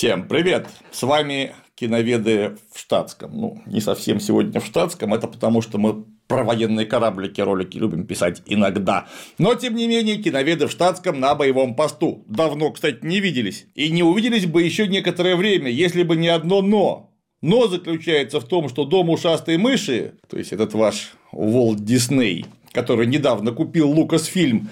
Всем привет! С вами киноведы в штатском. Ну, не совсем сегодня в штатском, это потому что мы про военные кораблики ролики любим писать иногда. Но, тем не менее, киноведы в штатском на боевом посту. Давно, кстати, не виделись. И не увиделись бы еще некоторое время, если бы не одно «но». Но заключается в том, что дом ушастой мыши, то есть этот ваш Волт Дисней, который недавно купил Лукасфильм,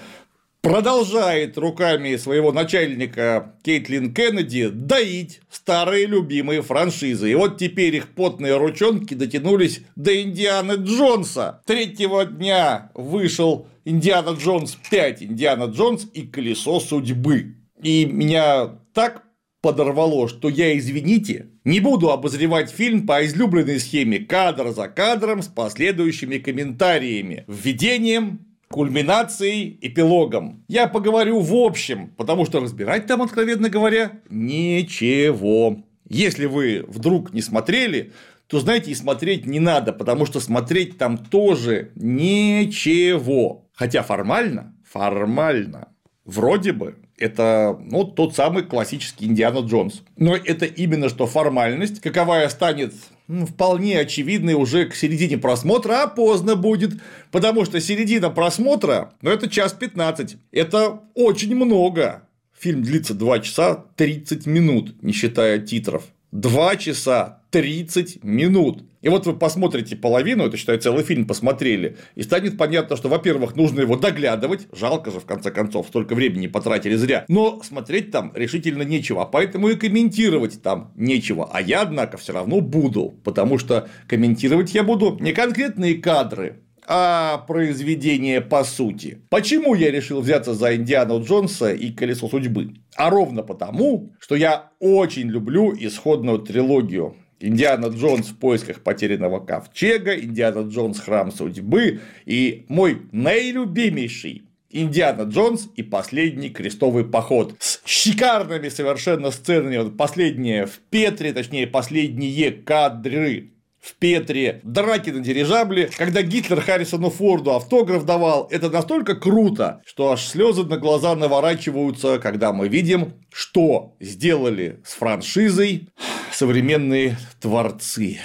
продолжает руками своего начальника Кейтлин Кеннеди доить старые любимые франшизы. И вот теперь их потные ручонки дотянулись до Индианы Джонса. Третьего дня вышел Индиана Джонс 5, Индиана Джонс и Колесо судьбы. И меня так подорвало, что я, извините, не буду обозревать фильм по излюбленной схеме кадр за кадром с последующими комментариями, введением, кульминацией, эпилогом. Я поговорю в общем, потому что разбирать там, откровенно говоря, ничего. Если вы вдруг не смотрели, то знаете, и смотреть не надо, потому что смотреть там тоже ничего. Хотя формально, формально, вроде бы это ну, тот самый классический Индиана Джонс. Но это именно что формальность, каковая станет ну, вполне очевидной уже к середине просмотра, а поздно будет, потому что середина просмотра, ну, это час 15, это очень много. Фильм длится 2 часа 30 минут, не считая титров. 2 часа 30 минут. И вот вы посмотрите половину, это считай целый фильм посмотрели, и станет понятно, что, во-первых, нужно его доглядывать, жалко же, в конце концов, столько времени потратили зря, но смотреть там решительно нечего, поэтому и комментировать там нечего, а я, однако, все равно буду, потому что комментировать я буду не конкретные кадры, а произведение по сути. Почему я решил взяться за Индиану Джонса и Колесо судьбы? А ровно потому, что я очень люблю исходную трилогию Индиана Джонс в поисках потерянного ковчега, Индиана Джонс храм судьбы и мой наилюбимейший Индиана Джонс и последний крестовый поход с шикарными совершенно сценами. Вот последнее в Петре, точнее последние кадры в Петре, драки на дирижабле, когда Гитлер Харрисону Форду автограф давал, это настолько круто, что аж слезы на глаза наворачиваются, когда мы видим, что сделали с франшизой современные творцы.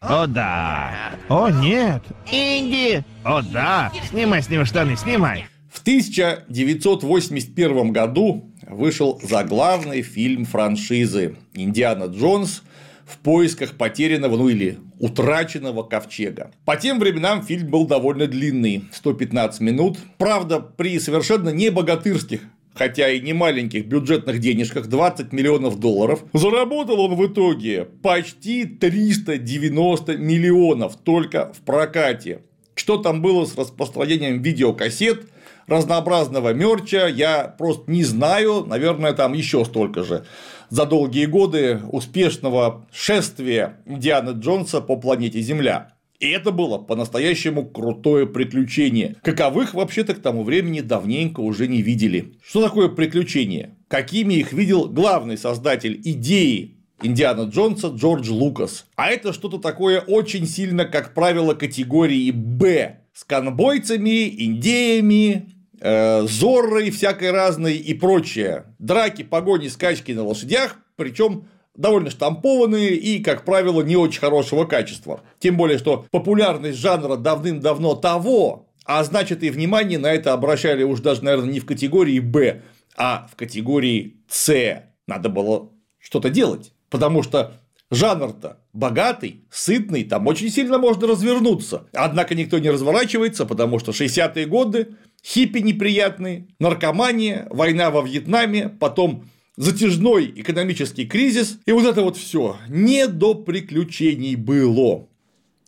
О да! О нет! Инди! О да! Снимай с него штаны, снимай! В 1981 году вышел заглавный фильм франшизы «Индиана Джонс в поисках потерянного, ну или утраченного ковчега. По тем временам фильм был довольно длинный, 115 минут. Правда, при совершенно не богатырских хотя и не маленьких бюджетных денежках 20 миллионов долларов, заработал он в итоге почти 390 миллионов только в прокате. Что там было с распространением видеокассет, разнообразного мерча, я просто не знаю, наверное, там еще столько же. За долгие годы успешного шествия Дианы Джонса по планете Земля. И это было по-настоящему крутое приключение. Каковых вообще-то к тому времени давненько уже не видели. Что такое приключение? Какими их видел главный создатель идеи Индиана Джонса Джордж Лукас. А это что-то такое очень сильно, как правило, категории Б. С конбойцами, индеями, зоррой всякой разной и прочее. Драки, погони, скачки на лошадях, причем довольно штампованные и, как правило, не очень хорошего качества. Тем более, что популярность жанра давным-давно того, а значит и внимание на это обращали уж даже, наверное, не в категории Б, а в категории С. Надо было что-то делать, потому что жанр-то богатый, сытный, там очень сильно можно развернуться. Однако никто не разворачивается, потому что 60-е годы, хиппи неприятные, наркомания, война во Вьетнаме, потом затяжной экономический кризис, и вот это вот все не до приключений было.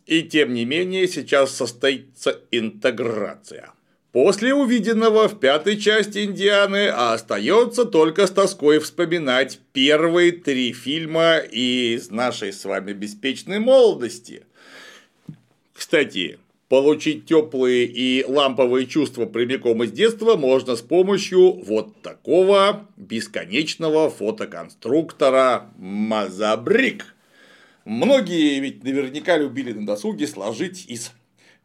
И тем не менее сейчас состоится интеграция. После увиденного в пятой части Индианы остается только с тоской вспоминать первые три фильма из нашей с вами беспечной молодости. Кстати, Получить теплые и ламповые чувства прямиком из детства можно с помощью вот такого бесконечного фотоконструктора Мазабрик. Многие ведь наверняка любили на досуге сложить из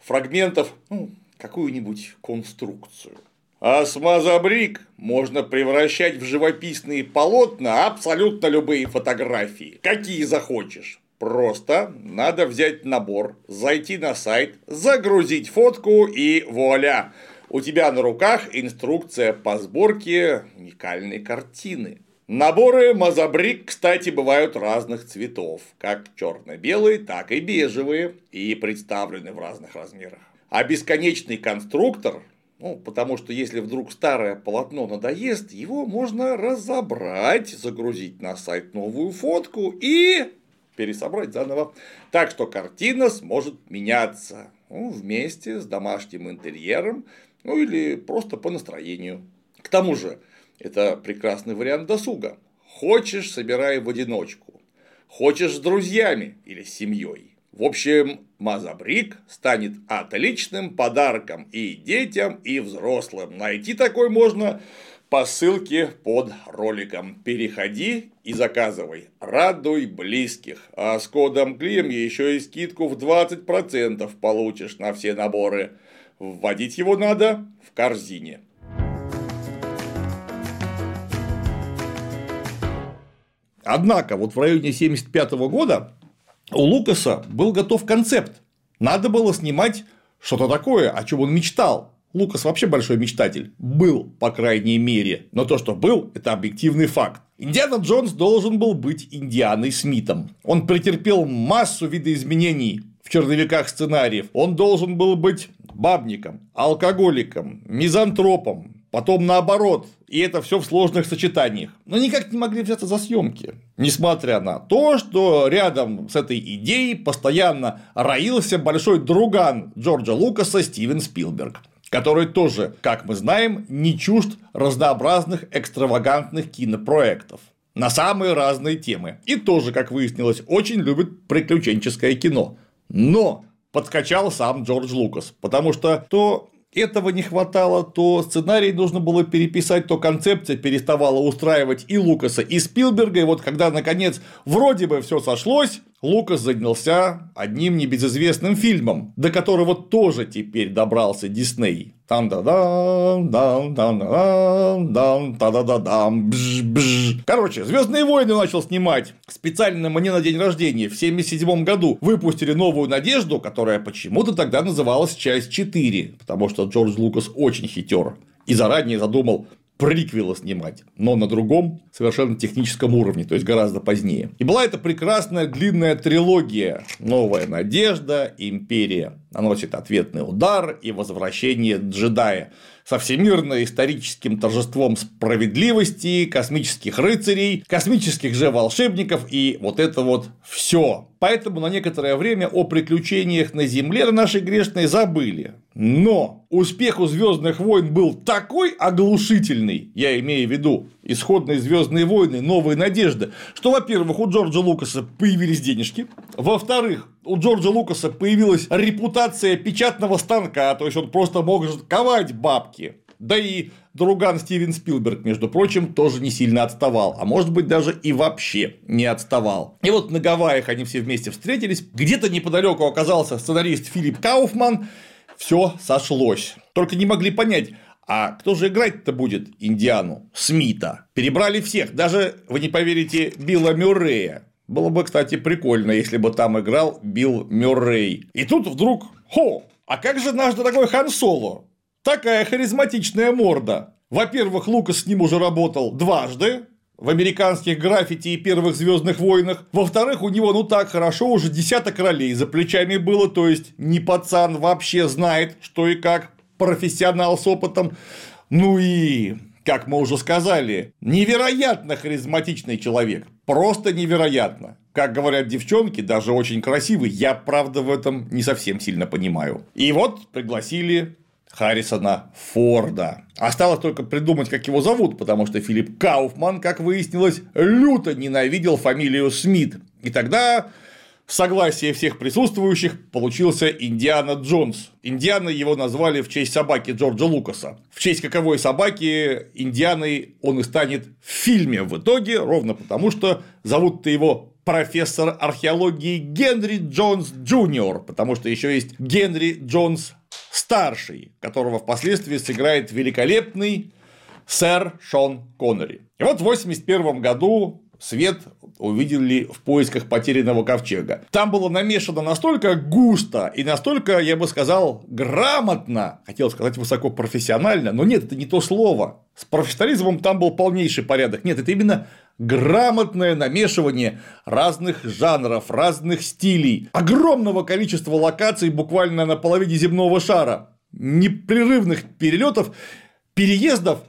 фрагментов ну, какую-нибудь конструкцию. А смазобрик можно превращать в живописные полотна абсолютно любые фотографии, какие захочешь. Просто надо взять набор, зайти на сайт, загрузить фотку и вуаля! У тебя на руках инструкция по сборке уникальной картины. Наборы Мазабрик, кстати, бывают разных цветов, как черно-белые, так и бежевые, и представлены в разных размерах. А бесконечный конструктор ну, потому что если вдруг старое полотно надоест, его можно разобрать, загрузить на сайт новую фотку и пересобрать заново. Так что картина сможет меняться ну, вместе с домашним интерьером, ну или просто по настроению. К тому же, это прекрасный вариант досуга. Хочешь, собирай в одиночку. Хочешь с друзьями или с семьей. В общем, Мазабрик станет отличным подарком и детям, и взрослым. Найти такой можно по ссылке под роликом. Переходи и заказывай. Радуй близких. А с кодом КЛИМ еще и скидку в 20% получишь на все наборы. Вводить его надо в корзине. Однако, вот в районе 75 года у Лукаса был готов концепт. Надо было снимать что-то такое, о чем он мечтал. Лукас вообще большой мечтатель. Был, по крайней мере. Но то, что был, это объективный факт. Индиана Джонс должен был быть Индианой Смитом. Он претерпел массу видоизменений в черновиках сценариев. Он должен был быть бабником, алкоголиком, мизантропом, потом наоборот, и это все в сложных сочетаниях. Но никак не могли взяться за съемки. Несмотря на то, что рядом с этой идеей постоянно роился большой друган Джорджа Лукаса Стивен Спилберг который тоже, как мы знаем, не чужд разнообразных экстравагантных кинопроектов на самые разные темы. И тоже, как выяснилось, очень любит приключенческое кино. Но подкачал сам Джордж Лукас, потому что то этого не хватало, то сценарий нужно было переписать, то концепция переставала устраивать и Лукаса, и Спилберга. И вот когда наконец вроде бы все сошлось, Лукас занялся одним небезызвестным фильмом, до которого тоже теперь добрался Дисней. там да дам дам дам дам дам та да да дам бж бж Короче, Звездные войны начал снимать. Специально мне на день рождения в 77 году выпустили новую надежду, которая почему-то тогда называлась часть 4, потому что Джордж Лукас очень хитер и заранее задумал приквела снимать, но на другом совершенно техническом уровне, то есть гораздо позднее. И была это прекрасная длинная трилогия «Новая надежда», «Империя», наносит ответный удар и возвращение джедая со всемирно-историческим торжеством справедливости, космических рыцарей, космических же волшебников и вот это вот все. Поэтому на некоторое время о приключениях на Земле на нашей грешной забыли. Но успех у Звездных войн был такой оглушительный, я имею в виду исходные Звездные войны, новые надежды, что, во-первых, у Джорджа Лукаса появились денежки, во-вторых, у Джорджа Лукаса появилась репутация печатного станка, то есть он просто может ковать бабки. Да и друган Стивен Спилберг, между прочим, тоже не сильно отставал, а может быть даже и вообще не отставал. И вот на Гавайях они все вместе встретились, где-то неподалеку оказался сценарист Филипп Кауфман, все сошлось. Только не могли понять, а кто же играть-то будет Индиану? Смита. Перебрали всех, даже, вы не поверите, Билла Мюррея. Было бы, кстати, прикольно, если бы там играл Билл Мюррей. И тут вдруг, хо, а как же наш дорогой Хан Соло? Такая харизматичная морда. Во-первых, Лукас с ним уже работал дважды, в американских граффити и первых Звездных войнах. Во-вторых, у него ну так хорошо уже десяток ролей за плечами было, то есть не пацан вообще знает, что и как, профессионал с опытом. Ну и, как мы уже сказали, невероятно харизматичный человек. Просто невероятно. Как говорят девчонки, даже очень красивый. Я, правда, в этом не совсем сильно понимаю. И вот пригласили Харрисона Форда. Осталось только придумать, как его зовут, потому что Филипп Кауфман, как выяснилось, люто ненавидел фамилию Смит. И тогда с согласия всех присутствующих получился Индиана Джонс. Индиана его назвали в честь собаки Джорджа Лукаса. В честь каковой собаки Индианой он и станет в фильме в итоге, ровно потому что зовут-то его профессор археологии Генри Джонс Junior, потому что еще есть Генри Джонс старший, которого впоследствии сыграет великолепный сэр Шон Коннери. И вот в 1981 году свет увидели в поисках потерянного ковчега. Там было намешано настолько густо и настолько, я бы сказал, грамотно, хотел сказать высокопрофессионально, но нет, это не то слово. С профессионализмом там был полнейший порядок. Нет, это именно грамотное намешивание разных жанров, разных стилей, огромного количества локаций буквально на половине земного шара, непрерывных перелетов, переездов,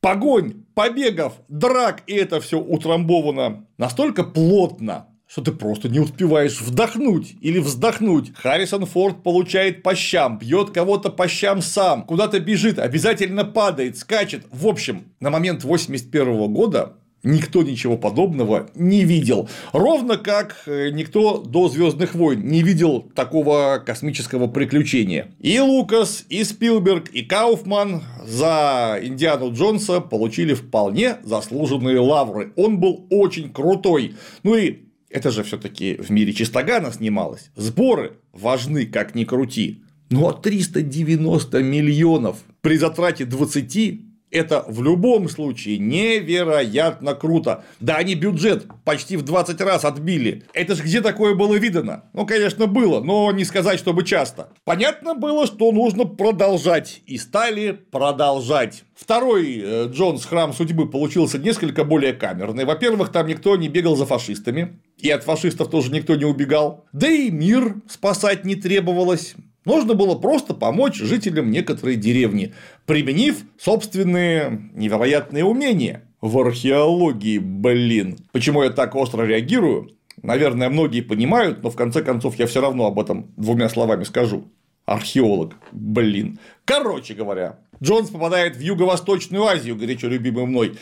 погонь, побегов, драк, и это все утрамбовано настолько плотно, что ты просто не успеваешь вдохнуть или вздохнуть. Харрисон Форд получает по щам, бьет кого-то по щам сам, куда-то бежит, обязательно падает, скачет. В общем, на момент 81 года Никто ничего подобного не видел. Ровно как э, никто до Звездных войн не видел такого космического приключения. И Лукас, и Спилберг, и Кауфман за Индиану Джонса получили вполне заслуженные лавры. Он был очень крутой. Ну и это же все-таки в мире Чистогана снималось. Сборы важны, как ни крути. Ну а 390 миллионов при затрате 20 это в любом случае невероятно круто. Да, они бюджет почти в 20 раз отбили. Это же где такое было видано? Ну, конечно, было, но не сказать, чтобы часто. Понятно было, что нужно продолжать. И стали продолжать. Второй э, Джонс Храм судьбы получился несколько более камерный. Во-первых, там никто не бегал за фашистами. И от фашистов тоже никто не убегал. Да и мир спасать не требовалось. Нужно было просто помочь жителям некоторой деревни, применив собственные невероятные умения в археологии, блин. Почему я так остро реагирую? Наверное, многие понимают, но в конце концов я все равно об этом двумя словами скажу. Археолог, блин. Короче говоря, Джонс попадает в Юго-Восточную Азию, горячо любимый мной,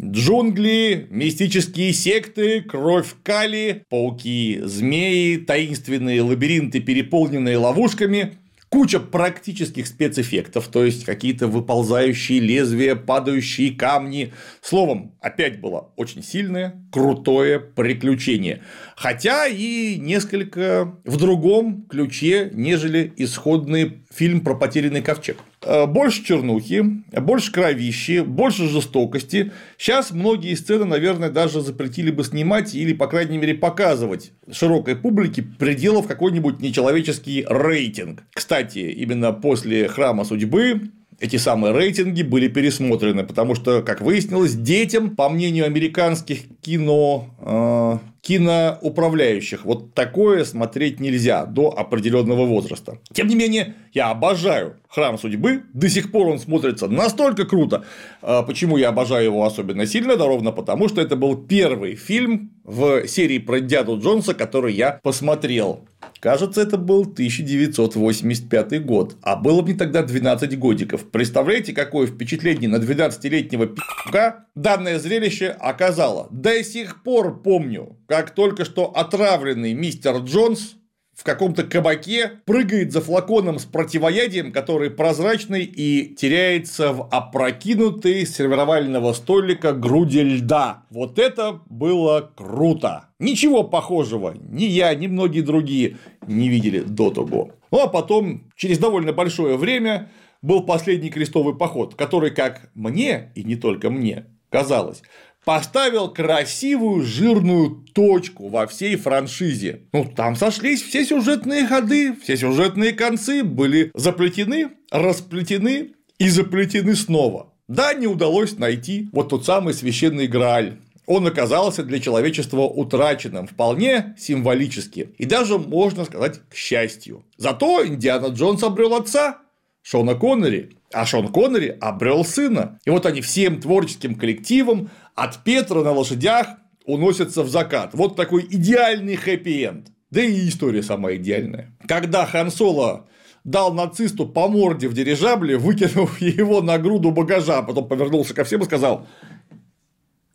Джунгли, мистические секты, кровь кали, пауки, змеи, таинственные лабиринты, переполненные ловушками, куча практических спецэффектов, то есть какие-то выползающие лезвия, падающие камни. Словом, опять было очень сильное, крутое приключение. Хотя и несколько в другом ключе, нежели исходный фильм про потерянный ковчег. Э, больше чернухи, больше кровищи, больше жестокости. Сейчас многие сцены, наверное, даже запретили бы снимать или, по крайней мере, показывать широкой публике пределов какой-нибудь нечеловеческий рейтинг. Кстати, именно после Храма судьбы эти самые рейтинги были пересмотрены, потому что, как выяснилось, детям, по мнению американских кино, э, киноуправляющих, вот такое смотреть нельзя до определенного возраста. Тем не менее, я обожаю Храм судьбы, до сих пор он смотрится настолько круто. Э, почему я обожаю его особенно сильно? Да ровно потому, что это был первый фильм в серии про дяду Джонса, который я посмотрел. Кажется, это был 1985 год, а было мне тогда 12 годиков. Представляете, какое впечатление на 12-летнего пи***ка данное зрелище оказало? До сих пор помню, как только что отравленный мистер Джонс в каком-то кабаке прыгает за флаконом с противоядием, который прозрачный и теряется в опрокинутой сервировального столика груди льда. Вот это было круто. Ничего похожего ни я, ни многие другие не видели до того. Ну а потом, через довольно большое время, был последний крестовый поход, который, как мне, и не только мне, казалось, поставил красивую жирную точку во всей франшизе. Ну, там сошлись все сюжетные ходы, все сюжетные концы были заплетены, расплетены и заплетены снова. Да, не удалось найти вот тот самый священный Грааль. Он оказался для человечества утраченным вполне символически и даже, можно сказать, к счастью. Зато Индиана Джонс обрел отца, Шона Коннери, а Шон Коннери обрел сына. И вот они всем творческим коллективом от Петра на лошадях уносятся в закат. Вот такой идеальный хэппи-энд. Да и история сама идеальная. Когда Хан Соло дал нацисту по морде в дирижабле, выкинув его на груду багажа, а потом повернулся ко всем и сказал,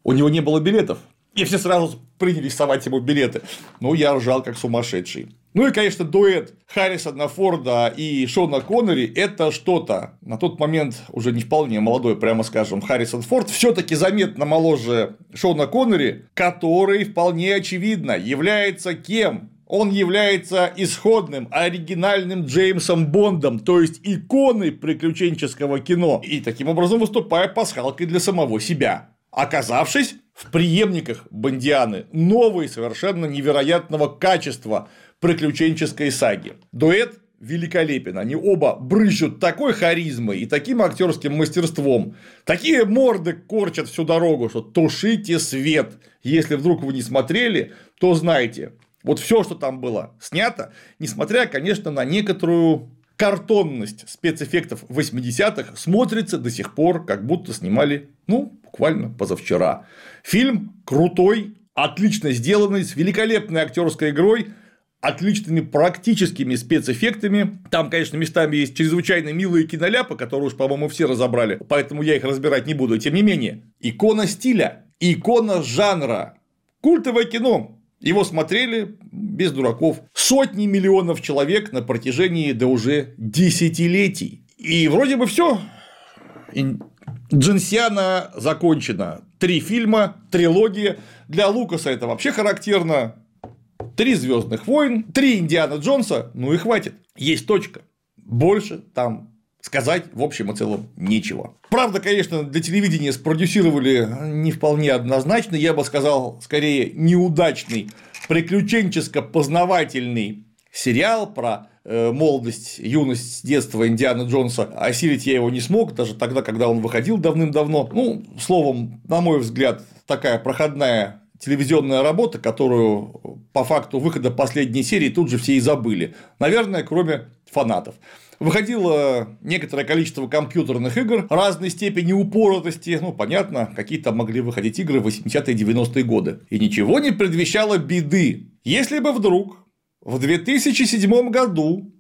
у него не было билетов, И все сразу принялись совать ему билеты. Ну, я ржал как сумасшедший. Ну и, конечно, дуэт Харрисона Форда и Шона Коннери – это что-то. На тот момент уже не вполне молодой, прямо скажем, Харрисон Форд все таки заметно моложе Шона Коннери, который вполне очевидно является кем? Он является исходным, оригинальным Джеймсом Бондом, то есть иконой приключенческого кино, и таким образом выступая пасхалкой для самого себя оказавшись в преемниках Бондианы новой совершенно невероятного качества приключенческой саги. Дуэт великолепен. Они оба брызжут такой харизмой и таким актерским мастерством. Такие морды корчат всю дорогу, что тушите свет. Если вдруг вы не смотрели, то знайте. Вот все, что там было снято, несмотря, конечно, на некоторую картонность спецэффектов 80-х, смотрится до сих пор, как будто снимали, ну, буквально позавчера. Фильм крутой, отлично сделанный, с великолепной актерской игрой, отличными практическими спецэффектами. Там, конечно, местами есть чрезвычайно милые киноляпы, которые уж, по-моему, все разобрали, поэтому я их разбирать не буду. Тем не менее, икона стиля, икона жанра, культовое кино. Его смотрели без дураков сотни миллионов человек на протяжении до уже десятилетий. И вроде бы все. Джинсиана закончена. Три фильма, трилогия. Для Лукаса это вообще характерно. Три Звездных войн, три Индиана Джонса, ну и хватит. Есть точка. Больше там сказать в общем и целом нечего. Правда, конечно, для телевидения спродюсировали не вполне однозначно, я бы сказал, скорее неудачный приключенческо-познавательный сериал про э, молодость, юность, детство Индиана Джонса. Осилить я его не смог, даже тогда, когда он выходил давным-давно. Ну, словом, на мой взгляд, такая проходная телевизионная работа, которую по факту выхода последней серии тут же все и забыли. Наверное, кроме фанатов. Выходило некоторое количество компьютерных игр разной степени упоротости, ну, понятно, какие-то могли выходить игры в 80-е 90-е годы. И ничего не предвещало беды. Если бы вдруг в 2007 году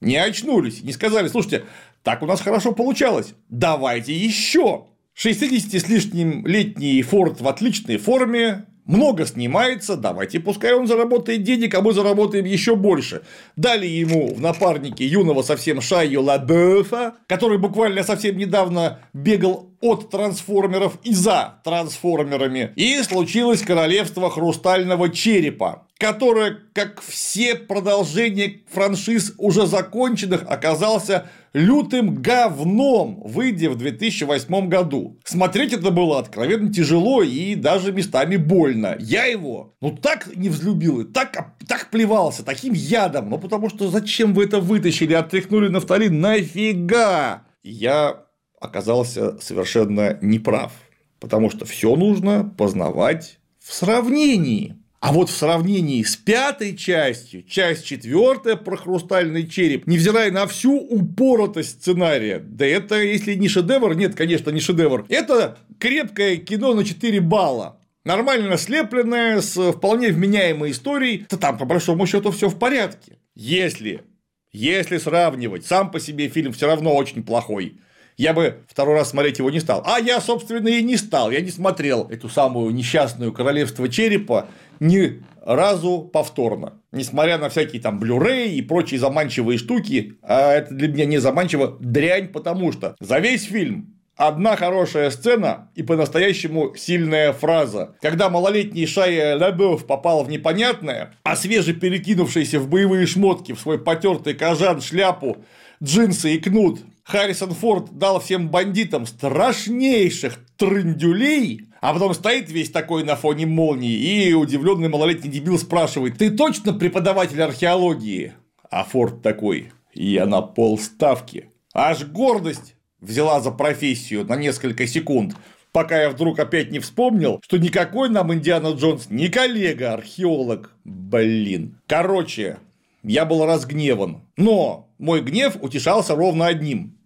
не очнулись, не сказали, слушайте, так у нас хорошо получалось, давайте еще. 60 с лишним летний Форд в отличной форме, много снимается, давайте пускай он заработает денег, а мы заработаем еще больше. Дали ему в напарнике юного совсем Шайю Лабефа, который буквально совсем недавно бегал от трансформеров и за трансформерами. И случилось королевство хрустального черепа, которое, как все продолжения франшиз уже законченных, оказался лютым говном, выйдя в 2008 году. Смотреть это было откровенно тяжело и даже местами больно. Я его, ну так не взлюбил и так, так плевался таким ядом, ну потому что зачем вы это вытащили, отряхнули нафталин, нафига? Я оказался совершенно неправ, потому что все нужно познавать в сравнении. А вот в сравнении с пятой частью, часть четвертая про хрустальный череп, невзирая на всю упоротость сценария, да это если не шедевр, нет, конечно, не шедевр, это крепкое кино на 4 балла. Нормально слепленное, с вполне вменяемой историей, то там, по большому счету, все в порядке. Если, если сравнивать, сам по себе фильм все равно очень плохой я бы второй раз смотреть его не стал. А я, собственно, и не стал. Я не смотрел эту самую несчастную королевство черепа ни разу повторно. Несмотря на всякие там блюрей и прочие заманчивые штуки, а это для меня не заманчиво, дрянь, потому что за весь фильм Одна хорошая сцена и по-настоящему сильная фраза. Когда малолетний Шая Лабёв попал в непонятное, а свеже перекинувшийся в боевые шмотки в свой потертый кожан, шляпу, джинсы и кнут Харрисон Форд дал всем бандитам страшнейших трындюлей, а потом стоит весь такой на фоне молнии, и удивленный малолетний дебил спрашивает, ты точно преподаватель археологии? А Форд такой, я на полставки. Аж гордость взяла за профессию на несколько секунд, пока я вдруг опять не вспомнил, что никакой нам Индиана Джонс не коллега, археолог. Блин. Короче, я был разгневан. Но мой гнев утешался ровно одним.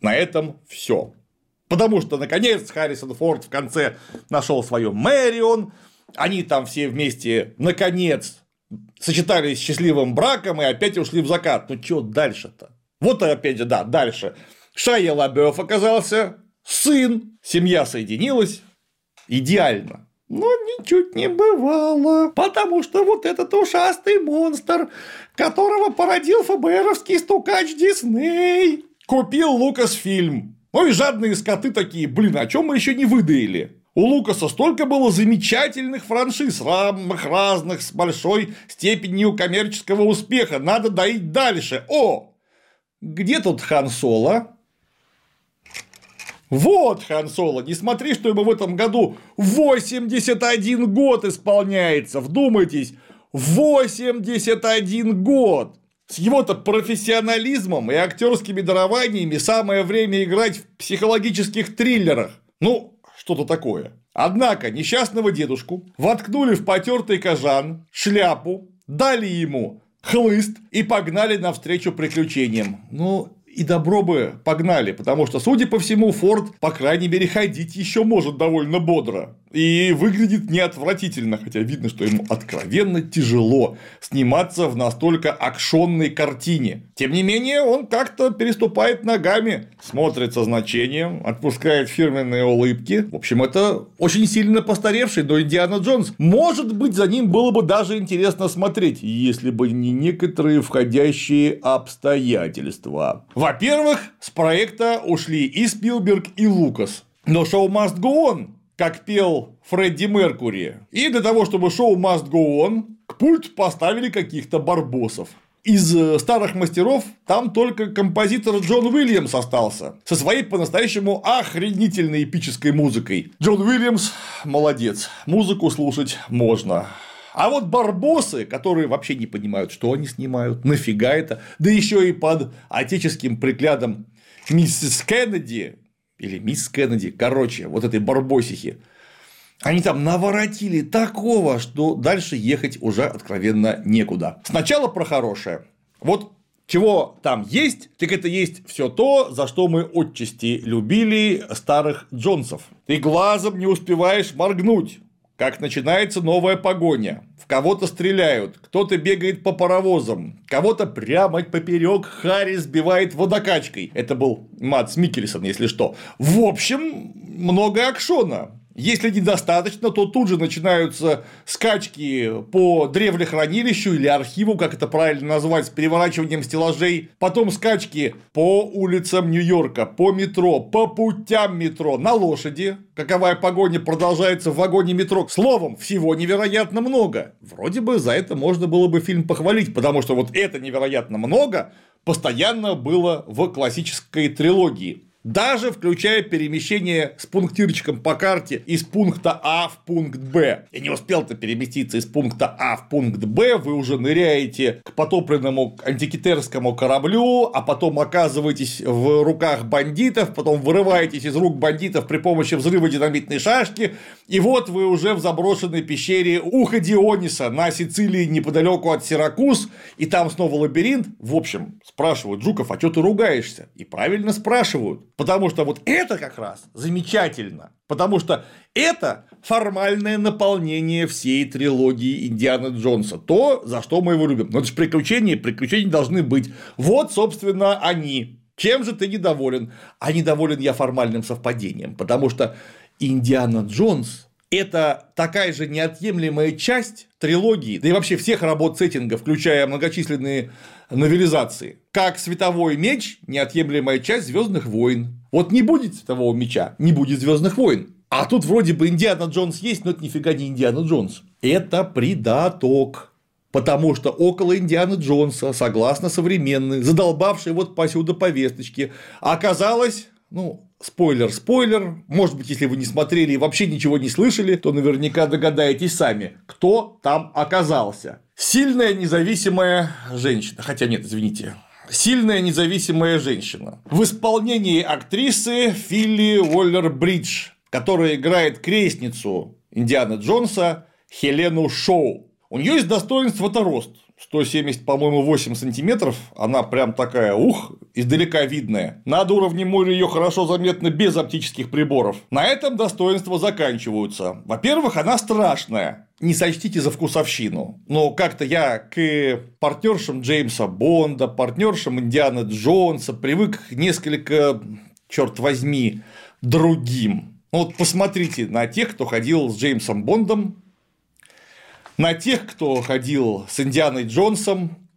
На этом все. Потому что, наконец, Харрисон Форд в конце нашел свою Мэрион, они там все вместе, наконец, сочетались счастливым браком и опять ушли в закат. Ну, что дальше-то? Вот опять же, да, дальше. Шайя Лабёв оказался сын, семья соединилась, идеально. Но ничуть не бывало, потому что вот этот ушастый монстр, которого породил ФБРовский стукач Дисней, купил Лукас фильм. Ой, жадные скоты такие, блин, о чем мы еще не выдаили? У Лукаса столько было замечательных франшиз, самых разных, с большой степенью коммерческого успеха. Надо доить дальше. О, где тут Хан Соло? Вот Хан Соло, не смотри, что ему в этом году 81 год исполняется, вдумайтесь, 81 год! С его-то профессионализмом и актерскими дарованиями самое время играть в психологических триллерах. Ну, что-то такое. Однако несчастного дедушку воткнули в потертый кожан, шляпу, дали ему хлыст и погнали навстречу приключениям. Ну, и добро бы погнали, потому что, судя по всему, Форд, по крайней мере, ходить еще может довольно бодро. И выглядит не отвратительно, хотя видно, что ему откровенно тяжело сниматься в настолько акшонной картине. Тем не менее, он как-то переступает ногами, смотрит со значением, отпускает фирменные улыбки. В общем, это очень сильно постаревший, но Индиана Джонс. Может быть, за ним было бы даже интересно смотреть, если бы не некоторые входящие обстоятельства. Во-первых, с проекта ушли и Спилберг, и Лукас. Но шоу must go on как пел Фредди Меркури. И для того, чтобы шоу must go on, к пульт поставили каких-то барбосов. Из э, старых мастеров там только композитор Джон Уильямс остался со своей по-настоящему охренительной эпической музыкой. Джон Уильямс молодец, музыку слушать можно. А вот барбосы, которые вообще не понимают, что они снимают, нафига это, да еще и под отеческим приглядом миссис Кеннеди, или мисс Кеннеди, короче, вот этой барбосихи, они там наворотили такого, что дальше ехать уже откровенно некуда. Сначала про хорошее. Вот чего там есть, так это есть все то, за что мы отчасти любили старых Джонсов. Ты глазом не успеваешь моргнуть как начинается новая погоня. В кого-то стреляют, кто-то бегает по паровозам, кого-то прямо поперек Харри сбивает водокачкой. Это был Матс Микельсон, если что. В общем, много акшона. Если недостаточно, то тут же начинаются скачки по древлехранилищу или архиву, как это правильно назвать, с переворачиванием стеллажей, потом скачки по улицам Нью-Йорка, по метро, по путям метро, на лошади, каковая погоня продолжается в вагоне метро. Словом, всего невероятно много. Вроде бы за это можно было бы фильм похвалить, потому что вот это невероятно много постоянно было в классической трилогии даже включая перемещение с пунктирчиком по карте из пункта А в пункт Б. И не успел-то переместиться из пункта А в пункт Б, вы уже ныряете к потопленному антикитерскому кораблю, а потом оказываетесь в руках бандитов, потом вырываетесь из рук бандитов при помощи взрыва динамитной шашки, и вот вы уже в заброшенной пещере Уха Диониса на Сицилии неподалеку от Сиракуз, и там снова лабиринт. В общем, спрашивают Жуков, а что ты ругаешься? И правильно спрашивают. Потому что вот это как раз замечательно. Потому что это формальное наполнение всей трилогии Индиана Джонса. То, за что мы его любим. Но это же приключения, приключения должны быть. Вот, собственно, они. Чем же ты недоволен? А недоволен я формальным совпадением. Потому что Индиана Джонс это такая же неотъемлемая часть трилогии, да и вообще всех работ сеттинга, включая многочисленные новелизации, как световой меч – неотъемлемая часть Звездных войн. Вот не будет светового меча, не будет Звездных войн. А тут вроде бы Индиана Джонс есть, но это нифига не Индиана Джонс. Это придаток. Потому что около Индианы Джонса, согласно современной, задолбавшей вот посюда повесточки, оказалось, ну, Спойлер, спойлер. Может быть, если вы не смотрели и вообще ничего не слышали, то наверняка догадаетесь сами, кто там оказался. Сильная независимая женщина. Хотя нет, извините. Сильная независимая женщина. В исполнении актрисы Филли Уоллер-Бридж, которая играет крестницу Индиана Джонса Хелену Шоу. У нее есть достоинство-то рост. 170, по-моему, 8 сантиметров, она прям такая, ух, издалека видная. Над уровнем моря ее хорошо заметно без оптических приборов. На этом достоинства заканчиваются. Во-первых, она страшная. Не сочтите за вкусовщину. Но как-то я к партнершам Джеймса Бонда, партнершам Индиана Джонса привык несколько, черт возьми, другим. Ну, вот посмотрите на тех, кто ходил с Джеймсом Бондом, на тех, кто ходил с Индианой Джонсом,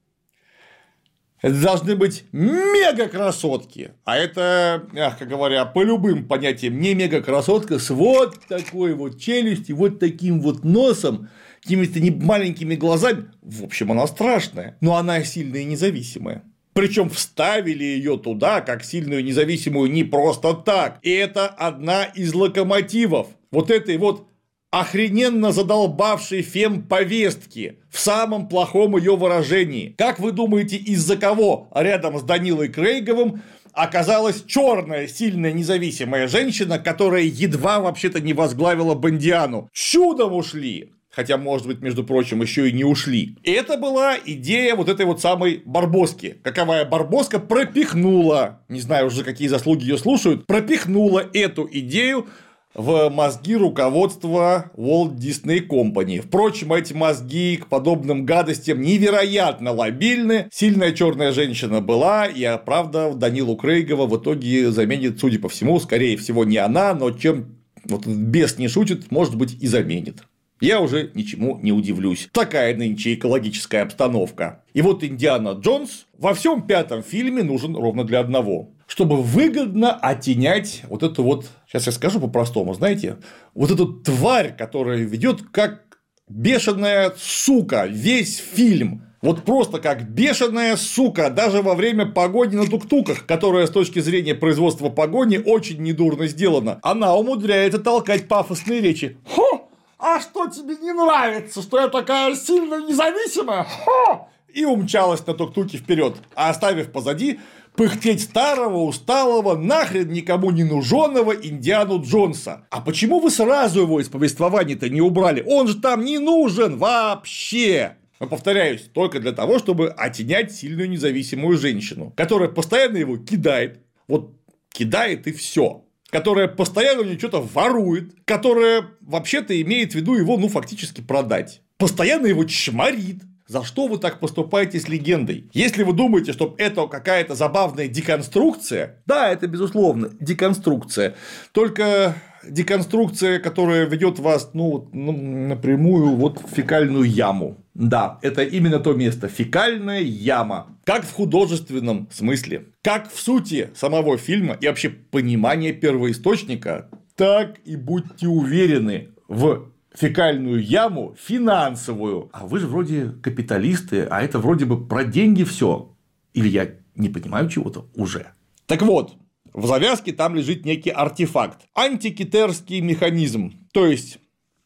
это должны быть мега красотки. А это, мягко говоря, по любым понятиям не мега красотка с вот такой вот челюстью, вот таким вот носом, какими-то маленькими глазами. В общем, она страшная, но она сильная и независимая. Причем вставили ее туда, как сильную независимую, не просто так. И это одна из локомотивов вот этой вот охрененно задолбавшей фем-повестки в самом плохом ее выражении. Как вы думаете, из-за кого рядом с Данилой Крейговым оказалась черная, сильная, независимая женщина, которая едва вообще-то не возглавила Бандиану? Чудом ушли! Хотя, может быть, между прочим, еще и не ушли. Это была идея вот этой вот самой Барбоски. Каковая Барбоска пропихнула, не знаю уже какие заслуги ее слушают, пропихнула эту идею в мозги руководства Walt Disney Company. Впрочем, эти мозги к подобным гадостям невероятно лобильны. Сильная черная женщина была, и правда Данилу Крейгова в итоге заменит, судя по всему, скорее всего не она, но чем вот бес не шутит, может быть и заменит. Я уже ничему не удивлюсь. Такая нынче экологическая обстановка. И вот Индиана Джонс во всем пятом фильме нужен ровно для одного чтобы выгодно оттенять вот эту вот, сейчас я скажу по-простому, знаете, вот эту тварь, которая ведет как бешеная сука весь фильм. Вот просто как бешеная сука, даже во время погони на тук-туках, которая с точки зрения производства погони очень недурно сделана, она умудряется толкать пафосные речи. Хо! А что тебе не нравится, что я такая сильно независимая? Хо! И умчалась на тук-туке вперед, а оставив позади пыхтеть старого, усталого, нахрен никому не нуженного Индиану Джонса. А почему вы сразу его из повествования-то не убрали? Он же там не нужен вообще. Но повторяюсь, только для того, чтобы оттенять сильную независимую женщину, которая постоянно его кидает. Вот кидает и все которая постоянно у него что-то ворует, которая вообще-то имеет в виду его, ну, фактически продать. Постоянно его чморит, за что вы так поступаете с легендой? Если вы думаете, что это какая-то забавная деконструкция, да, это безусловно деконструкция. Только деконструкция, которая ведет вас ну, ну, напрямую вот в фекальную яму. Да, это именно то место, фекальная яма. Как в художественном смысле, как в сути самого фильма и вообще понимания первоисточника, так и будьте уверены в фекальную яму финансовую. А вы же вроде капиталисты, а это вроде бы про деньги все. Или я не понимаю чего-то уже. Так вот, в завязке там лежит некий артефакт. Антикитерский механизм. То есть,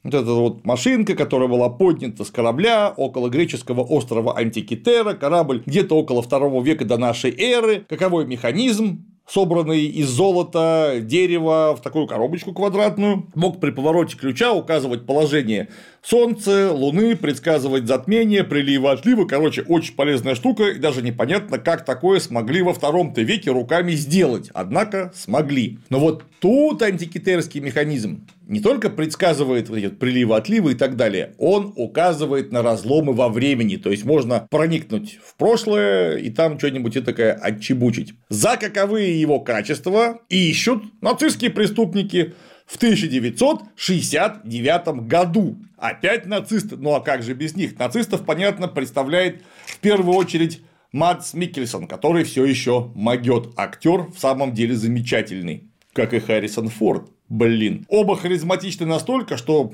вот эта вот машинка, которая была поднята с корабля около греческого острова Антикитера, корабль где-то около второго века до нашей эры. Каковой механизм? Собранный из золота, дерева в такую коробочку квадратную, мог при повороте ключа указывать положение Солнца, Луны, предсказывать затмение, приливы, отливы. Короче, очень полезная штука, и даже непонятно, как такое смогли во втором-то веке руками сделать. Однако смогли. Но вот тут антикитерский механизм не только предсказывает вот эти приливы, отливы и так далее, он указывает на разломы во времени. То есть можно проникнуть в прошлое и там что-нибудь такое отчебучить. За каковые его качества ищут нацистские преступники в 1969 году. Опять нацисты. Ну а как же без них? Нацистов, понятно, представляет в первую очередь Мадс Миккельсон, который все еще могет. Актер в самом деле замечательный, как и Харрисон Форд. Блин. Оба харизматичны настолько, что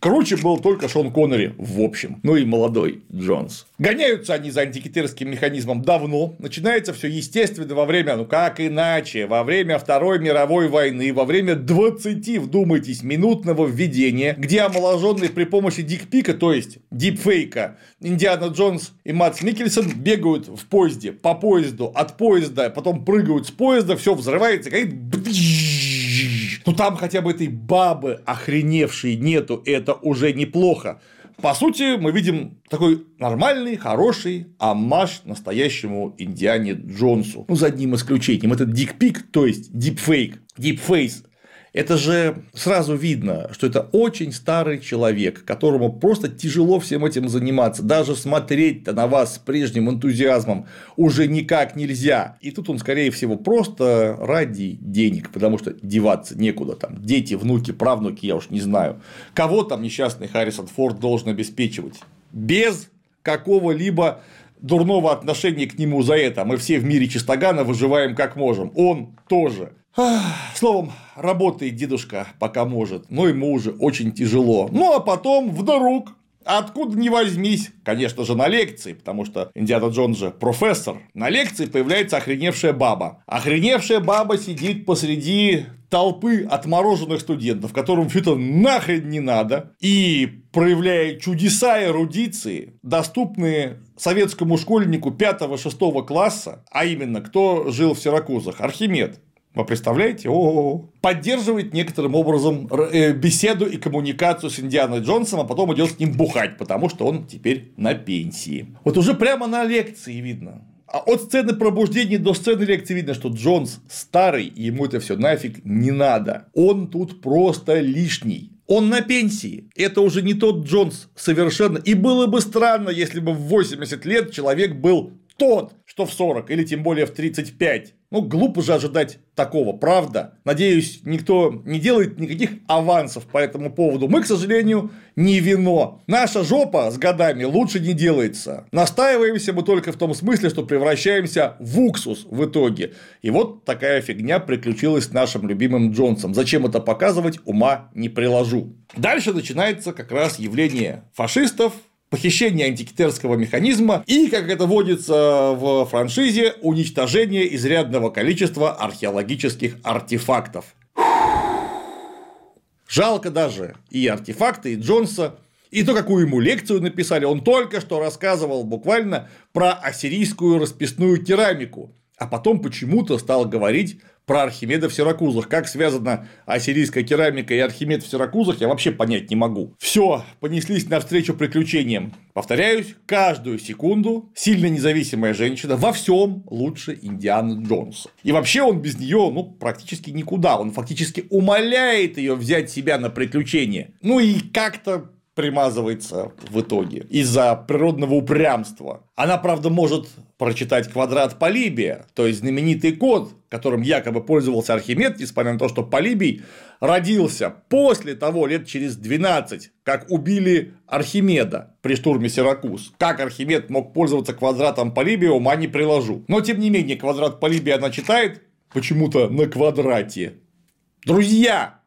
Круче был только Шон Коннери, в общем. Ну и молодой Джонс. Гоняются они за антикитерским механизмом давно. Начинается все естественно во время, ну как иначе, во время Второй мировой войны, во время 20, вдумайтесь, минутного введения, где омоложенные при помощи дикпика, то есть дипфейка, Индиана Джонс и Матс Микельсон бегают в поезде, по поезду, от поезда, потом прыгают с поезда, все взрывается, говорит ну там хотя бы этой бабы охреневшей нету, это уже неплохо. По сути, мы видим такой нормальный, хороший амаш настоящему Индиане Джонсу. Ну, за одним исключением. Это дикпик, то есть дипфейк, дипфейс. Это же сразу видно, что это очень старый человек, которому просто тяжело всем этим заниматься. Даже смотреть-то на вас с прежним энтузиазмом уже никак нельзя. И тут он, скорее всего, просто ради денег, потому что деваться некуда. Там дети, внуки, правнуки, я уж не знаю. Кого там несчастный Харрисон Форд должен обеспечивать? Без какого-либо дурного отношения к нему за это. Мы все в мире чистогана выживаем как можем. Он тоже. Словом, работает дедушка пока может, но ему уже очень тяжело. Ну а потом вдруг Откуда ни возьмись, конечно же, на лекции, потому что Индиана Джон же профессор. На лекции появляется охреневшая баба. Охреневшая баба сидит посреди толпы отмороженных студентов, которым все это нахрен не надо, и проявляя чудеса эрудиции, доступные советскому школьнику 5-6 класса, а именно, кто жил в Сиракузах, Архимед, вы представляете? О, поддерживает некоторым образом э, беседу и коммуникацию с Индианой Джонсом, а потом идет с ним бухать, потому что он теперь на пенсии. Вот уже прямо на лекции видно. А от сцены пробуждения до сцены лекции видно, что Джонс старый, и ему это все нафиг не надо. Он тут просто лишний. Он на пенсии. Это уже не тот Джонс совершенно. И было бы странно, если бы в 80 лет человек был тот, что в 40 или тем более в 35. Ну, глупо же ожидать такого, правда? Надеюсь, никто не делает никаких авансов по этому поводу. Мы, к сожалению, не вино. Наша жопа с годами лучше не делается. Настаиваемся мы только в том смысле, что превращаемся в уксус в итоге. И вот такая фигня приключилась с нашим любимым Джонсом. Зачем это показывать, ума не приложу. Дальше начинается как раз явление фашистов, похищение антикитерского механизма и, как это водится в франшизе, уничтожение изрядного количества археологических артефактов. Жалко даже и артефакты, и Джонса, и то, какую ему лекцию написали. Он только что рассказывал буквально про ассирийскую расписную керамику, а потом почему-то стал говорить про Архимеда в Сиракузах. Как связана ассирийская керамика и Архимед в Сиракузах, я вообще понять не могу. Все, понеслись навстречу приключениям. Повторяюсь, каждую секунду сильно независимая женщина во всем лучше Индианы Джонса. И вообще он без нее ну, практически никуда. Он фактически умоляет ее взять себя на приключения. Ну и как-то примазывается в итоге из-за природного упрямства. Она, правда, может прочитать квадрат Полибия, то есть знаменитый код, которым якобы пользовался Архимед, несмотря на то, что Полибий родился после того, лет через 12, как убили Архимеда при штурме Сиракуз. Как Архимед мог пользоваться квадратом Полибия, ума не приложу. Но, тем не менее, квадрат Полибия она читает почему-то на квадрате. Друзья,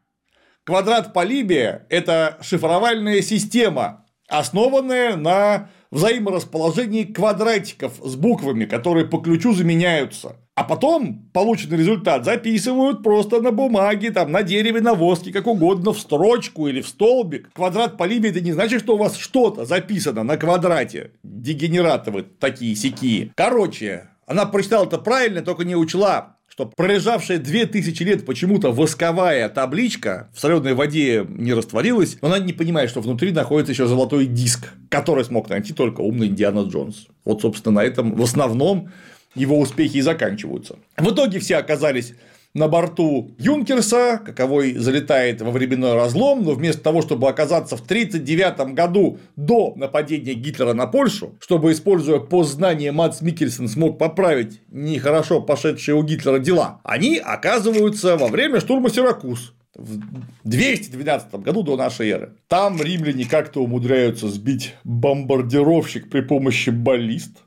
Квадрат Полибия – это шифровальная система, основанная на взаиморасположении квадратиков с буквами, которые по ключу заменяются. А потом полученный результат записывают просто на бумаге, там, на дереве, на воске, как угодно, в строчку или в столбик. Квадрат Полибия – это не значит, что у вас что-то записано на квадрате. Дегенераты вы такие сякие. Короче, она прочитала это правильно, только не учла что пролежавшая 2000 лет почему-то восковая табличка в соленой воде не растворилась, но она не понимает, что внутри находится еще золотой диск, который смог найти только умный Индиана Джонс. Вот, собственно, на этом в основном его успехи и заканчиваются. В итоге все оказались на борту Юнкерса, каковой залетает во временной разлом, но вместо того, чтобы оказаться в 1939 году до нападения Гитлера на Польшу, чтобы, используя постзнание, Мац Микельсон смог поправить нехорошо пошедшие у Гитлера дела, они оказываются во время штурма Сиракуз в 212 году до нашей эры. Там римляне как-то умудряются сбить бомбардировщик при помощи баллист.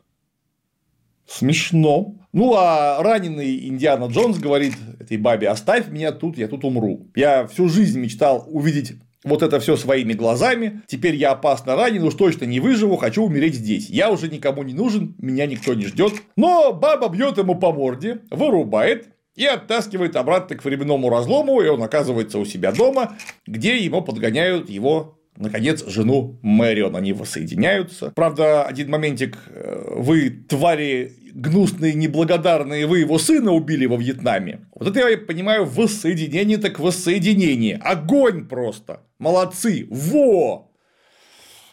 Смешно. Ну, а раненый Индиана Джонс говорит этой бабе, оставь меня тут, я тут умру. Я всю жизнь мечтал увидеть вот это все своими глазами, теперь я опасно ранен, уж точно не выживу, хочу умереть здесь. Я уже никому не нужен, меня никто не ждет. Но баба бьет ему по морде, вырубает, и оттаскивает обратно к временному разлому, и он оказывается у себя дома, где ему подгоняют его наконец, жену Мэрион. Они воссоединяются. Правда, один моментик. Э, вы, твари гнусные, неблагодарные, вы его сына убили во Вьетнаме. Вот это я понимаю, воссоединение так воссоединение. Огонь просто. Молодцы. Во!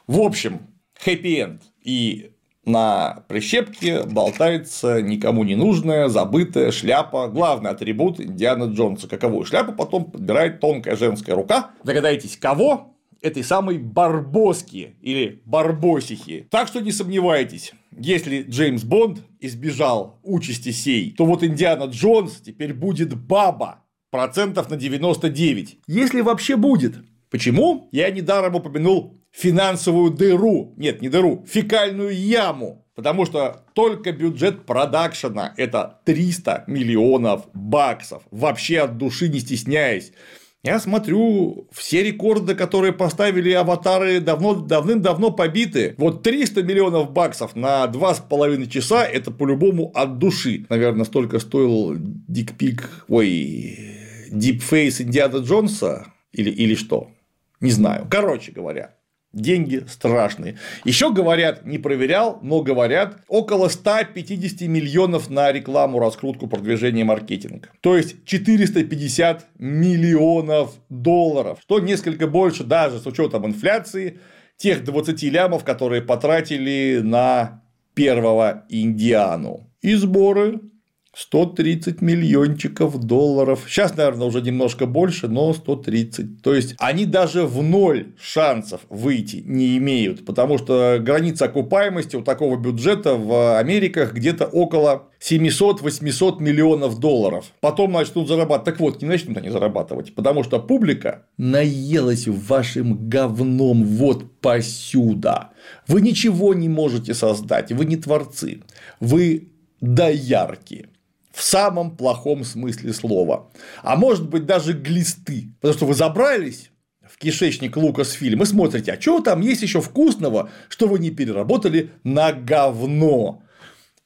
В общем, хэппи-энд. И на прищепке болтается никому не нужная, забытая шляпа, главный атрибут Индиана Джонса. Каковую шляпу потом подбирает тонкая женская рука. Догадайтесь, кого? Этой самой Барбоски или Барбосихи. Так что не сомневайтесь, если Джеймс Бонд избежал участи сей, то вот Индиана Джонс теперь будет баба процентов на 99. Если вообще будет. Почему? Я недаром упомянул финансовую дыру, нет, не дыру, фекальную яму, потому что только бюджет продакшена – это 300 миллионов баксов, вообще от души не стесняясь. Я смотрю, все рекорды, которые поставили аватары, давно, давным-давно побиты. Вот 300 миллионов баксов на 2,5 часа – это по-любому от души. Наверное, столько стоил дикпик, ой, дипфейс Индиана Джонса или, или что? Не знаю. Короче говоря, Деньги страшные. Еще говорят, не проверял, но говорят, около 150 миллионов на рекламу, раскрутку, продвижение, маркетинг. То есть 450 миллионов долларов, что несколько больше даже с учетом инфляции тех 20 лямов, которые потратили на первого Индиану. И сборы 130 миллиончиков долларов. Сейчас, наверное, уже немножко больше, но 130. То есть они даже в ноль шансов выйти не имеют, потому что граница окупаемости у такого бюджета в Америках где-то около 700-800 миллионов долларов. Потом начнут зарабатывать. Так вот, не начнут они зарабатывать, потому что публика наелась вашим говном вот посюда. Вы ничего не можете создать, вы не творцы, вы доярки в самом плохом смысле слова. А может быть даже глисты. Потому что вы забрались в кишечник Лукасфильм и смотрите, а что там есть еще вкусного, что вы не переработали на говно.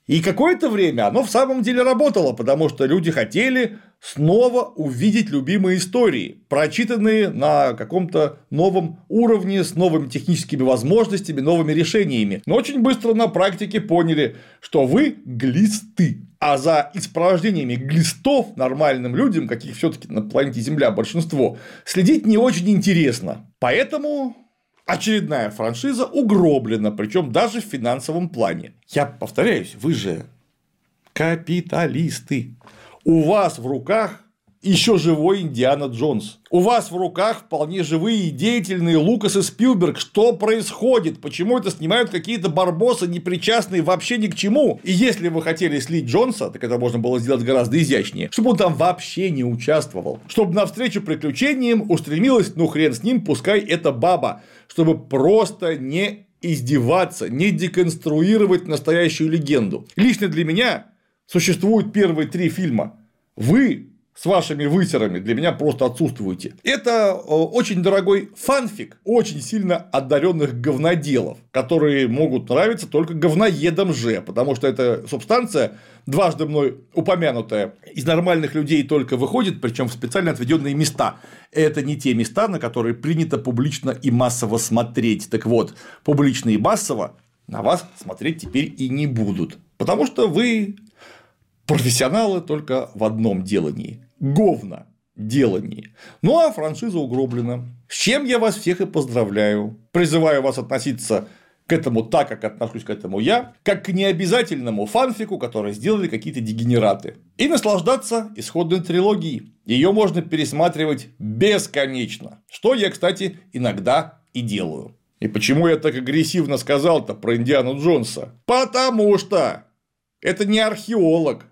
И какое-то время оно в самом деле работало, потому что люди хотели снова увидеть любимые истории, прочитанные на каком-то новом уровне, с новыми техническими возможностями, новыми решениями. Но очень быстро на практике поняли, что вы глисты. А за исправлениями глистов нормальным людям, каких все-таки на планете Земля большинство, следить не очень интересно. Поэтому очередная франшиза угроблена, причем даже в финансовом плане. Я повторяюсь, вы же капиталисты. У вас в руках еще живой Индиана Джонс. У вас в руках вполне живые и деятельные Лукас и Спилберг. Что происходит? Почему это снимают какие-то барбосы, не причастные вообще ни к чему? И если вы хотели слить Джонса, так это можно было сделать гораздо изящнее, чтобы он там вообще не участвовал. Чтобы навстречу приключениям устремилась, ну хрен с ним, пускай это баба. Чтобы просто не издеваться, не деконструировать настоящую легенду. Лично для меня существуют первые три фильма. Вы с вашими высерами для меня просто отсутствуете. Это э, очень дорогой фанфик очень сильно одаренных говноделов, которые могут нравиться только говноедам же, потому что эта субстанция, дважды мной упомянутая, из нормальных людей только выходит, причем в специально отведенные места. Это не те места, на которые принято публично и массово смотреть. Так вот, публично и массово на вас смотреть теперь и не будут. Потому что вы профессионалы только в одном делании говна делании. Ну а франшиза угроблена. С чем я вас всех и поздравляю. Призываю вас относиться к этому так, как отношусь к этому я, как к необязательному фанфику, который сделали какие-то дегенераты. И наслаждаться исходной трилогией. Ее можно пересматривать бесконечно. Что я, кстати, иногда и делаю. И почему я так агрессивно сказал-то про Индиану Джонса? Потому что это не археолог,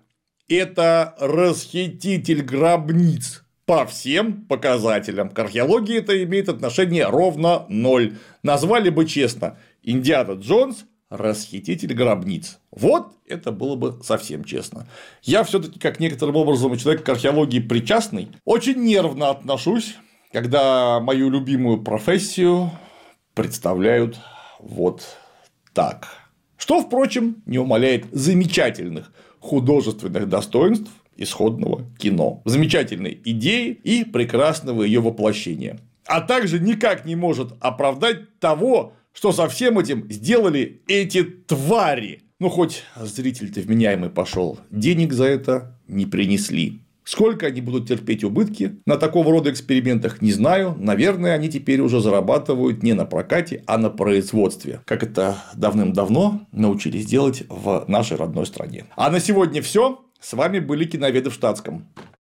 это расхититель гробниц по всем показателям. К археологии это имеет отношение ровно ноль. Назвали бы честно Индиана Джонс расхититель гробниц. Вот это было бы совсем честно. Я все-таки, как некоторым образом человек к археологии причастный, очень нервно отношусь, когда мою любимую профессию представляют вот так. Что, впрочем, не умаляет замечательных художественных достоинств исходного кино, замечательной идеи и прекрасного ее воплощения. А также никак не может оправдать того, что со всем этим сделали эти твари. Ну, хоть зритель-то вменяемый пошел, денег за это не принесли. Сколько они будут терпеть убытки на такого рода экспериментах, не знаю. Наверное, они теперь уже зарабатывают не на прокате, а на производстве. Как это давным-давно научились делать в нашей родной стране. А на сегодня все. С вами были киноведы в штатском.